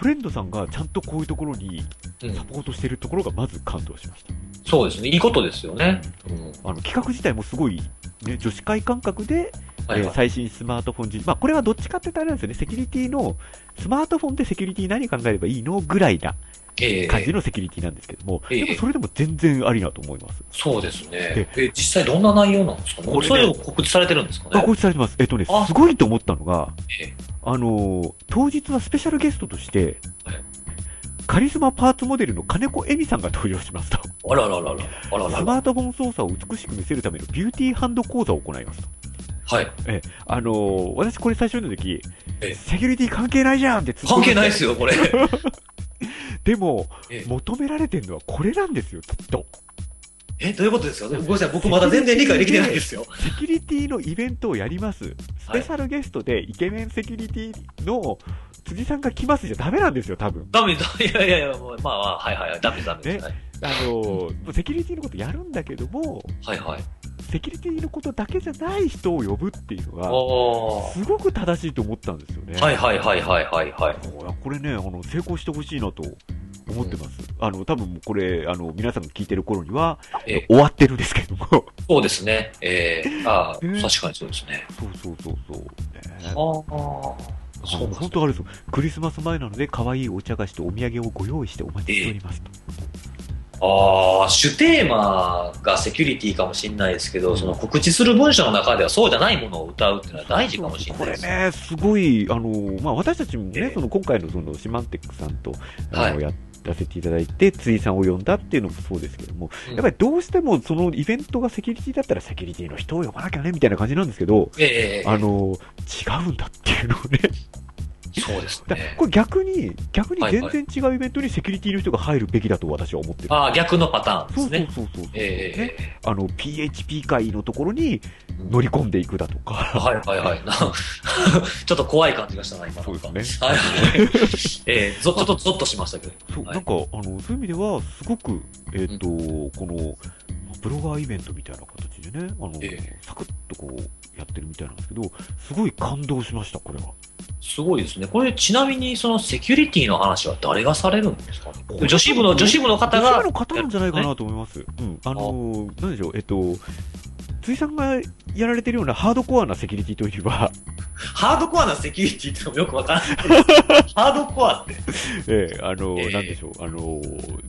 トレンドさんがちゃんとこういうところにうんサポートしてるところがまず感動しました。そうですね。いいことですよね。うんあの、企画自体もすごい、ね、女子会感覚で、はいはい。えー最新スマートフォン時まあ、これはどっちかって言ったらあれなんですよね、セキュリティの、スマートフォンでセキュリティ何考えればいいのぐらいなええ感じのセキュリティなんですけども、ええでもそれでも全然ありなと思います。そうですねえ。え、実際どんな内容なんですか？ねこれねそういうの告知されてるんですかあ、ね告知されてます。えっとねあ、すごいと思ったのが、ええあのー当日はスペシャルゲストとしてはい、カリスマパーツモデルの金子恵美さんが登場しますと。あらららら。あら。スマートフォン操作を美しく見せるためのビューティーハンド講座を行いますと。はい。え、あのー私これ最初読んだ時ええ、セキュリティ関係ないじゃんって関係ないですよ、これ。(laughs) でも、え求められてるのはこれなんですよ、きっと。え、どういうことですか？ごめんなさい、僕まだ全然理解できてないですよ。セキュリティのイベントをやります。スペシャルゲストでイケメンセキュリティの辻さんが来ますじゃダメなんですよ、多分。ダメだ。(laughs) いやいやいや、もうまあまあ、はいはいはい。ダメダメです。はいあのーセキュリティのことやるんだけども、はいはい。セキュリティのことだけじゃない人を呼ぶっていうのが、おすごく正しいと思ったんですよね。はいはいはいはいはいはい。これね、あの、成功してほしいなと思ってます。あの、多分これ、あの、皆さんが聞いてる頃には、え終わってるんですけども。そうですね。ええああ、えー確かにそうですね。そうそうそうそう。ねああ、そうなんです本当あれですよ。クリスマス前なので、可愛いお茶菓子とお土産をご用意してお待ちしておりますと。ああ、主テーマがセキュリティかもしれないですけど、うんその告知する文章の中ではそうじゃないものを歌うっていうのは大事かもしれないです。これね、すごい、あの、まあ、私たちもね、ええその今回のそのシマンテックさんと、あの、はいやらせていただいて、辻さんを呼んだっていうのもそうですけども、うん。やっぱりどうしてもそのイベントがセキュリティだったらセキュリティの人を呼ばなきゃね、みたいな感じなんですけど、ええええ。あの、違うんだっていうのをね、そうですだね。これ逆に、逆に全はいはい然違うイベントにセキュリティの人が入るべきだと私は思ってる。ああ、逆のパターンでそうそうすね。そうそうそう、ええね。あの、PHP 界のところにうん乗り込んでいくだとか、はいはいはい。(laughs) な (laughs) ちょっと怖い感じがしたな、今。そうですねはいはい。ええぞちょっとゾッとしましたけど。そう、はいなんか、あの、そういう意味では、すごく、えっ、と、この、ブロガーイベントみたいな形でね、あの、ええサクッとこう、やってるみたいなんですけど、すごい感動しました、これは。すごいですね。これ、ちなみに、そのセキュリティの話は誰がされるんですかね？女子部の、女子部の方が女子部の方なんじゃないかなと思います。うん。あの、なんでしょう、えっと、辻さんがやられてるようなハードコアなセキュリティといえば、ハードコアなセキュリティってのもよくわからない。(laughs) ハードコアって。ええあの、ええなんでしょう、あの、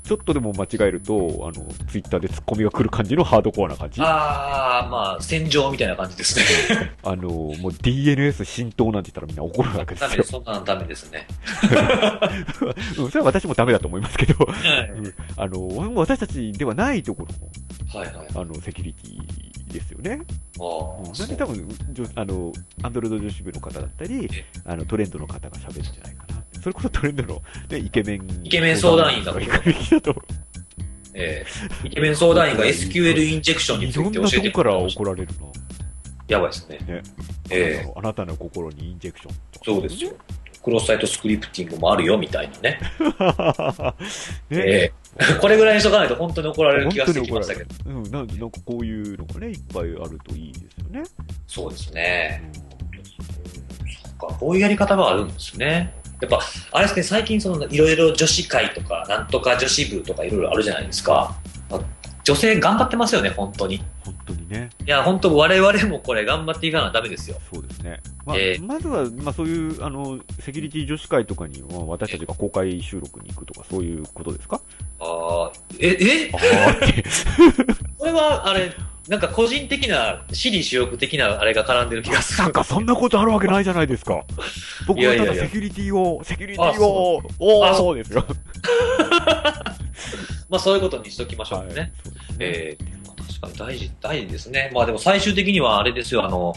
ちょっとでも間違えると、あの、ツイッターでツッコミが来る感じのハードコアな感じ。あああ、まあ、戦場みたいな感じですね。(laughs) の、もう DNS 浸透なんて言ったらみんな怒るわけですよダメです。。そんなのダメですね。(laughs) うんそれは私もダメだと思いますけど、はいうんあの、私たちではないところの、はいはい。あの、セキュリティですよね。あうんあ、なんで多分、女あの、アンドロイド女子部の方だったりえ、あの、トレンドの方が喋るんじゃないかな。それこそトレンドの、ね、イケメン。イケメン相談員だと。ええイケメン相談員が (laughs) SQL インジェクションについて教えてくれました怒られるな。やばいですね。ね。ええあなたの心にインジェクション。そうですよ。クロスサイトスクリプティングもあるよ、みたいなね。(laughs) ねええ (laughs) これぐらいにしとかないと本当に怒られる気がしてきましたけど。うん、なんで、なんかこういうのがね、いっぱいあるといいですよね。そうですうね。んそっか、こういうやり方があるんですね。やっぱ、あれですね、最近その、いろいろ女子会とか、なんとか女子部とかいろいろあるじゃないですか。女性頑張ってますよね、本当に。い本当にね。や、本当我々もこれ頑張っていかなダメですよ。そうですね。まあ、えーまずは、まあそういう、あの、セキュリティ女子会とかには、私たちが公開収録に行くとか、そういうことですか？ああ、え、え？ああって。(laughs) これは、あれ、なんか個人的な、私利私欲的なあれが絡んでる気がする。(laughs) なんかそんなことあるわけないじゃないですか。僕はいただセキュリティを、セキュリティを、おー、そうですよ。(laughs) まあそういうことにしときましょうね。はいねええ確かに大事、大事ですね。まあでも最終的にはあれですよ、あの、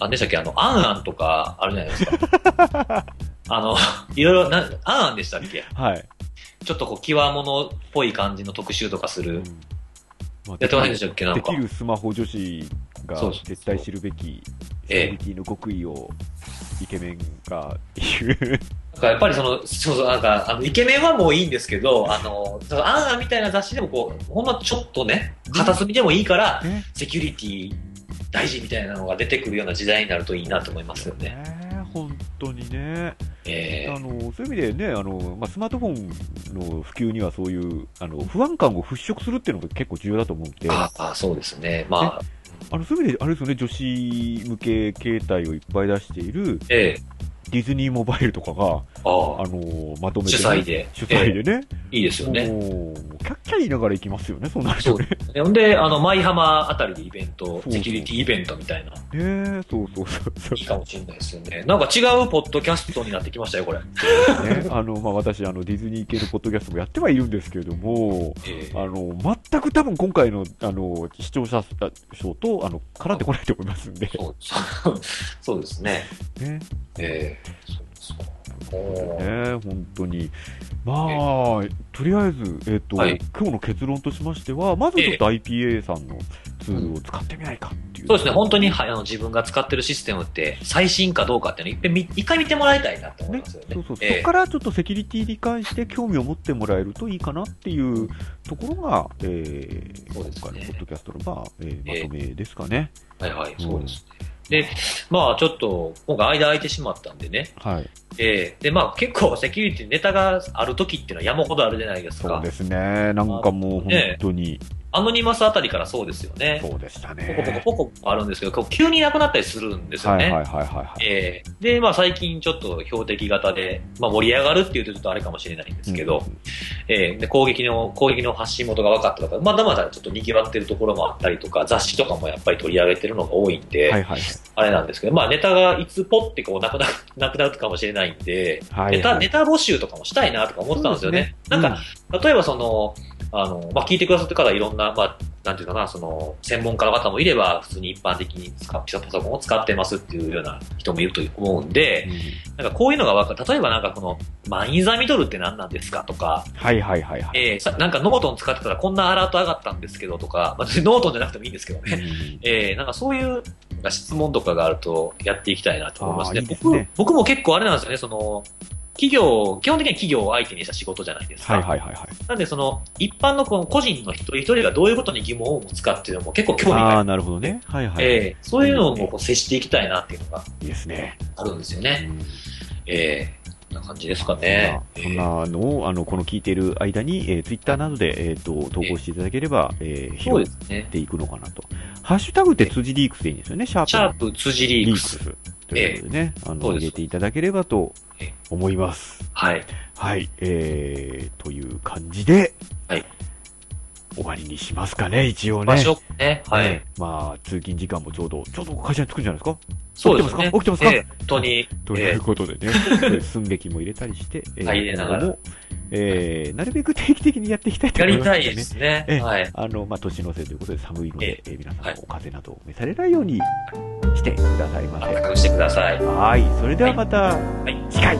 あでしたっけ、あの、アンアンとかあるじゃないですか。(laughs) あの、いろいろ、な、アンアンでしたっけ？はい。ちょっとこう、極物っぽい感じの特集とかする。まあやってませんでしたっけ？なんかでき。るスマホ女子が絶対知るべきセええキュリティの極意をイケメンが言う。かやっぱりその、そうそう、なんか、あの、イケメンはもういいんですけど、あの、アンアンみたいな雑誌でもこう、ほんまちょっとね、片隅でもいいから、ねセキュリティ大事みたいなのが出てくるような時代になるといいなと思いますよね。ね本当にね。えあのそういう意味でね、あのまあ、スマートフォンの普及にはそういうあの不安感を払拭するっていうのが結構重要だと思うんで、ああ、そうですね。まあ、あのそういう意味で、あれですよね、女子向け携帯をいっぱい出しているええディズニーモバイルとかが、ああのまとめて、主催で主催でね、いいですよね。キャッキャ言いながら行きますよね、そうなるそうとね。ほんで、あの、舞浜あたりでイベントセキュリティイベントみたいな、ねそうそうそうそういいかもしれないですよね。なんか違うポッドキャストになってきましたよ、これ。ね、あの、まあ、私、あの、ディズニー系のポッドキャストもやってはいるんですけれども、ええあの、全く多分今回の、あの、視聴者賞と、あの、絡んでこないと思いますんで、そうそうそうですね。ね。えーね、本当に。まあ、とりあえず、えっ、と、はい今日の結論としましては、まずちょっと IPA さんのツールを使ってみないかっていう。そうですね、本当にはいあの自分が使ってるシステムって最新かどうかっていうのを一遍見一回見てもらいたいなと思いねますよね。そうそう、ええそこからちょっとセキュリティに関して興味を持ってもらえるといいかなっていうところが、えー、ね今回のポッドキャストの、まあえーええまとめですかね。はいはい、うんそうですね。で、まあちょっと、今回間空いてしまったんでね。はい。ええで、まあ結構セキュリティネタがある時っていうのは山ほどあるじゃないですか。そうですね。なんかもう本当に、アノニマスあたりからそうですよね。そうでしたポコポコね。ポコあるんですけど、急になくなったりするんですよね。はいはいはいはいはい。ええで、まあ最近ちょっと標的型で、まあ盛り上がるっていうとちょっとあれかもしれないんですけど、うんええで、攻撃の、攻撃の発信元が分かったとか、まだまだちょっと賑わってるところもあったりとか、雑誌とかもやっぱり取り上げてるのが多いんで、はいはいあれなんですけど、まあネタがいつポってこうなくな (laughs) なくなるかもしれないんで、はい。はいネタ、はいネタ募集とかもしたいなとか思ってたんですよね。ねなんか、例えばその、あの、まあ、聞いてくださってる方いろんな、まあ、なんていうかな、その、専門家の方もいれば、普通に一般的に使う、パソコンを使ってますっていうような人もいると思うんで、なんかこういうのが分かる。例えばなんかこの、マインザミドルって何なんですかとか、はいはいはいはい。えー、さなんかノートン使ってたらこんなアラート上がったんですけどとか、まあ、ノートンじゃなくてもいいんですけどね。うん (laughs) えー、なんかそういう質問とかがあるとやっていきたいなと思いますね。いいですね僕僕も結構あれなんですよね、その、企業、基本的には企業を相手にした仕事じゃないですか。はいはいはいはい。なんでその、一般のこの個人の一人一人がどういうことに疑問を持つかっていうのも結構興味がある。なるほどね。はいはい。えー、そういうのもこう接していきたいなっていうのがいいですね。あるんですようね。んえー、こんな感じですかね。そんなのを、あの、この聞いている間に、えー、ツイッターなどで、えっ、と、投稿していただければ、えー、そう広ですねげ。ていくのかなと。ハッシュタグって辻リークスでいいんですよね、シャープシャープ辻リークス。ということでね、あの、入れていただければとええ思います。はい。はい、えー、という感じで、はい。終わりにしますかね、一応ね。場所ね。はい。ねまあ、通勤時間もちょうど、ちょうど会社に着くんじゃないですか？そうですね。起きてますか？えー本当に。ということでね、(laughs) 寸劇も入れたりして、えはい入れながらえー、なるべく定期的にやっていきたいとや思います、ね。りたいですね。えはい。あの、まあ、年の瀬ということで寒いので、ええー皆さんはいお風邪など召されないようにしてくださいませ。暖かくしてください。はい。それではまた、はい。次回、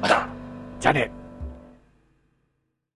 また。じゃあね。